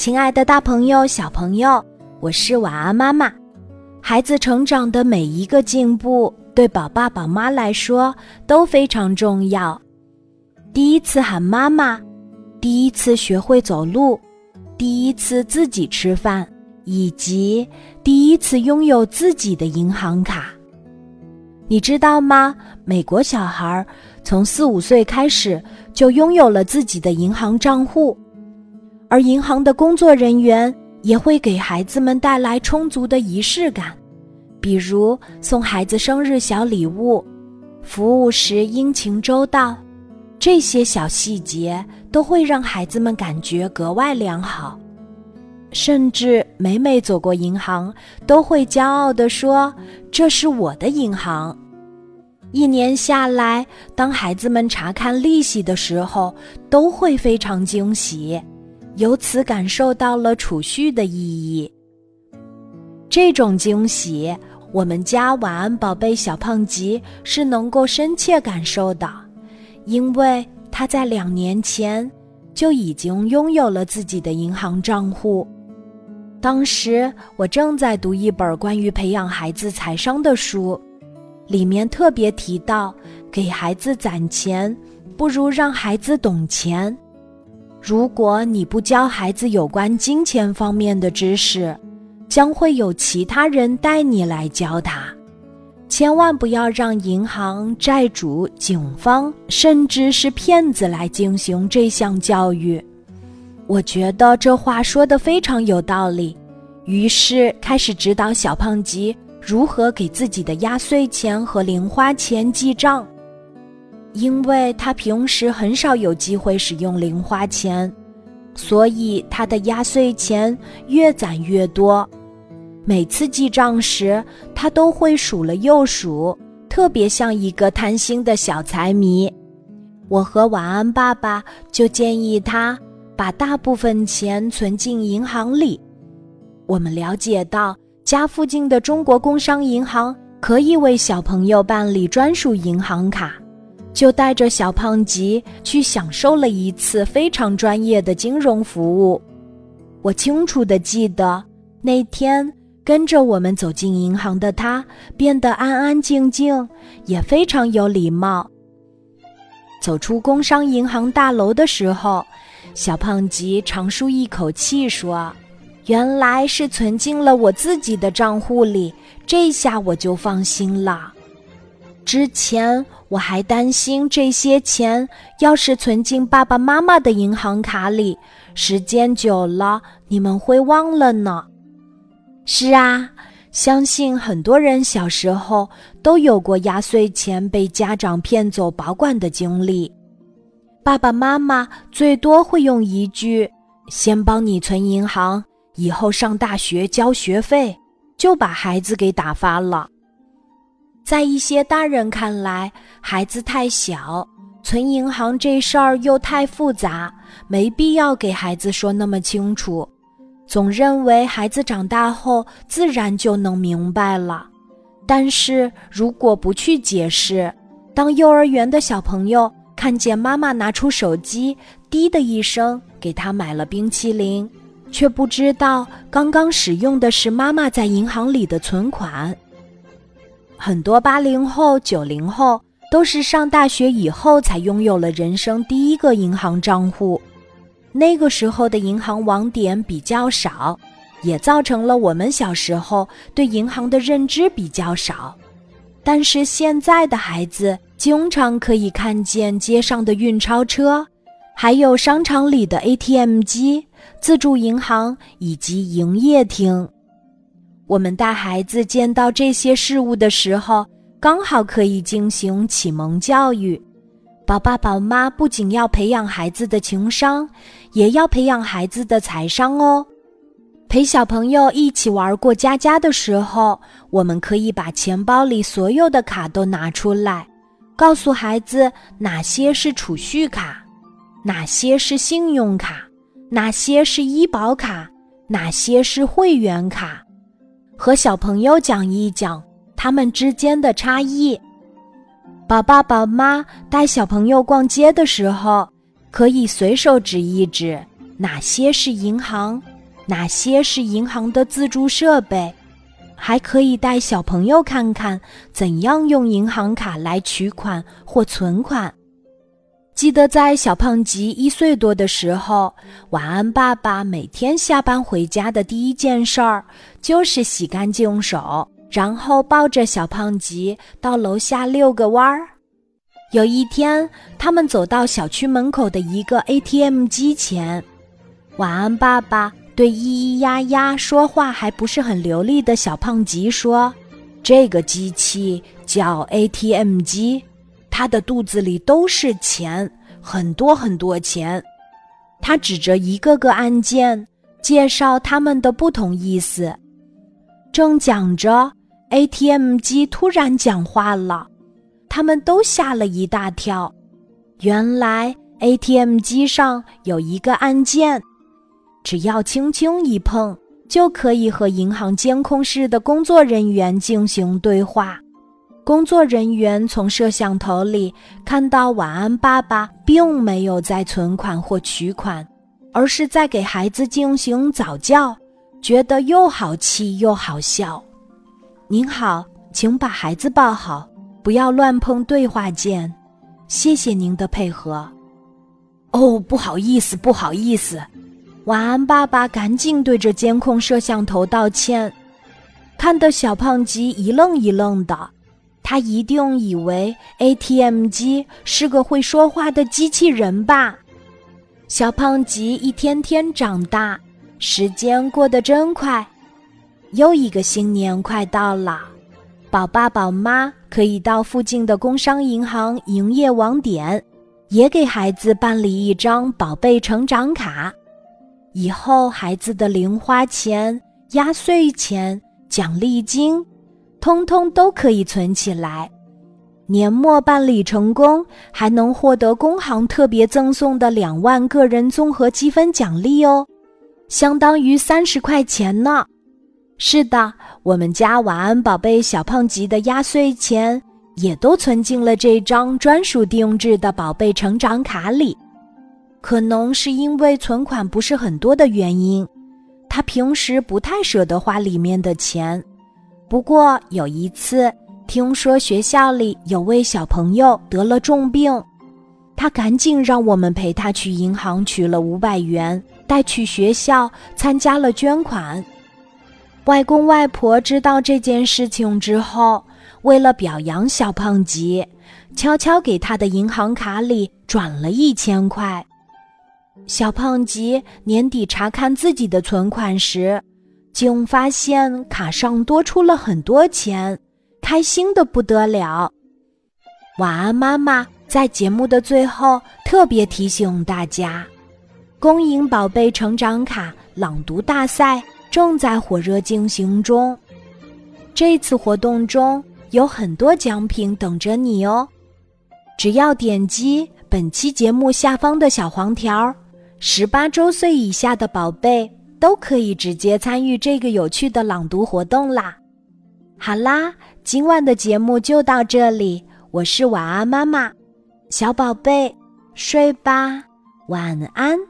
亲爱的大朋友、小朋友，我是晚安妈妈。孩子成长的每一个进步，对宝爸宝妈来说都非常重要。第一次喊妈妈，第一次学会走路，第一次自己吃饭，以及第一次拥有自己的银行卡。你知道吗？美国小孩从四五岁开始就拥有了自己的银行账户，而银行的工作人员也会给孩子们带来充足的仪式感，比如送孩子生日小礼物，服务时殷勤周到，这些小细节都会让孩子们感觉格外良好。甚至每每走过银行，都会骄傲地说：“这是我的银行。”一年下来，当孩子们查看利息的时候，都会非常惊喜，由此感受到了储蓄的意义。这种惊喜，我们家晚安宝贝小胖吉是能够深切感受的，因为他在两年前就已经拥有了自己的银行账户。当时我正在读一本关于培养孩子财商的书。里面特别提到，给孩子攒钱，不如让孩子懂钱。如果你不教孩子有关金钱方面的知识，将会有其他人带你来教他。千万不要让银行、债主、警方，甚至是骗子来进行这项教育。我觉得这话说的非常有道理，于是开始指导小胖吉。如何给自己的压岁钱和零花钱记账？因为他平时很少有机会使用零花钱，所以他的压岁钱越攒越多。每次记账时，他都会数了又数，特别像一个贪心的小财迷。我和晚安爸爸就建议他把大部分钱存进银行里。我们了解到。家附近的中国工商银行可以为小朋友办理专属银行卡，就带着小胖吉去享受了一次非常专业的金融服务。我清楚的记得那天跟着我们走进银行的他变得安安静静，也非常有礼貌。走出工商银行大楼的时候，小胖吉长舒一口气说。原来是存进了我自己的账户里，这下我就放心了。之前我还担心这些钱要是存进爸爸妈妈的银行卡里，时间久了你们会忘了呢。是啊，相信很多人小时候都有过压岁钱被家长骗走保管的经历。爸爸妈妈最多会用一句“先帮你存银行”。以后上大学交学费，就把孩子给打发了。在一些大人看来，孩子太小，存银行这事儿又太复杂，没必要给孩子说那么清楚。总认为孩子长大后自然就能明白了。但是如果不去解释，当幼儿园的小朋友看见妈妈拿出手机，滴的一声给他买了冰淇淋。却不知道刚刚使用的是妈妈在银行里的存款。很多八零后、九零后都是上大学以后才拥有了人生第一个银行账户，那个时候的银行网点比较少，也造成了我们小时候对银行的认知比较少。但是现在的孩子经常可以看见街上的运钞车，还有商场里的 ATM 机。自助银行以及营业厅，我们带孩子见到这些事物的时候，刚好可以进行启蒙教育。宝爸宝妈不仅要培养孩子的情商，也要培养孩子的财商哦。陪小朋友一起玩过家家的时候，我们可以把钱包里所有的卡都拿出来，告诉孩子哪些是储蓄卡，哪些是信用卡。哪些是医保卡，哪些是会员卡？和小朋友讲一讲他们之间的差异。宝爸宝妈带小朋友逛街的时候，可以随手指一指哪些是银行，哪些是银行的自助设备，还可以带小朋友看看怎样用银行卡来取款或存款。记得在小胖吉一岁多的时候，晚安爸爸每天下班回家的第一件事儿就是洗干净手，然后抱着小胖吉到楼下遛个弯儿。有一天，他们走到小区门口的一个 ATM 机前，晚安爸爸对咿咿呀呀说话还不是很流利的小胖吉说：“这个机器叫 ATM 机。”他的肚子里都是钱，很多很多钱。他指着一个个按键，介绍他们的不同意思。正讲着，ATM 机突然讲话了，他们都吓了一大跳。原来 ATM 机上有一个按键，只要轻轻一碰，就可以和银行监控室的工作人员进行对话。工作人员从摄像头里看到，晚安爸爸并没有在存款或取款，而是在给孩子进行早教，觉得又好气又好笑。您好，请把孩子抱好，不要乱碰对话键。谢谢您的配合。哦，不好意思，不好意思。晚安爸爸赶紧对着监控摄像头道歉，看得小胖吉一愣一愣的。他一定以为 ATM 机是个会说话的机器人吧？小胖吉一天天长大，时间过得真快。又一个新年快到了，宝爸宝妈可以到附近的工商银行营业网点，也给孩子办理一张宝贝成长卡。以后孩子的零花钱、压岁钱、奖励金。通通都可以存起来，年末办理成功，还能获得工行特别赠送的两万个人综合积分奖励哦，相当于三十块钱呢。是的，我们家晚安宝贝小胖吉的压岁钱也都存进了这张专属定制的宝贝成长卡里。可能是因为存款不是很多的原因，他平时不太舍得花里面的钱。不过有一次，听说学校里有位小朋友得了重病，他赶紧让我们陪他去银行取了五百元，带去学校参加了捐款。外公外婆知道这件事情之后，为了表扬小胖吉，悄悄给他的银行卡里转了一千块。小胖吉年底查看自己的存款时。竟发现卡上多出了很多钱，开心的不得了。晚安，妈妈在节目的最后特别提醒大家：公营宝贝成长卡朗读大赛正在火热进行中。这次活动中有很多奖品等着你哦！只要点击本期节目下方的小黄条，十八周岁以下的宝贝。都可以直接参与这个有趣的朗读活动啦！好啦，今晚的节目就到这里，我是晚安妈妈，小宝贝，睡吧，晚安。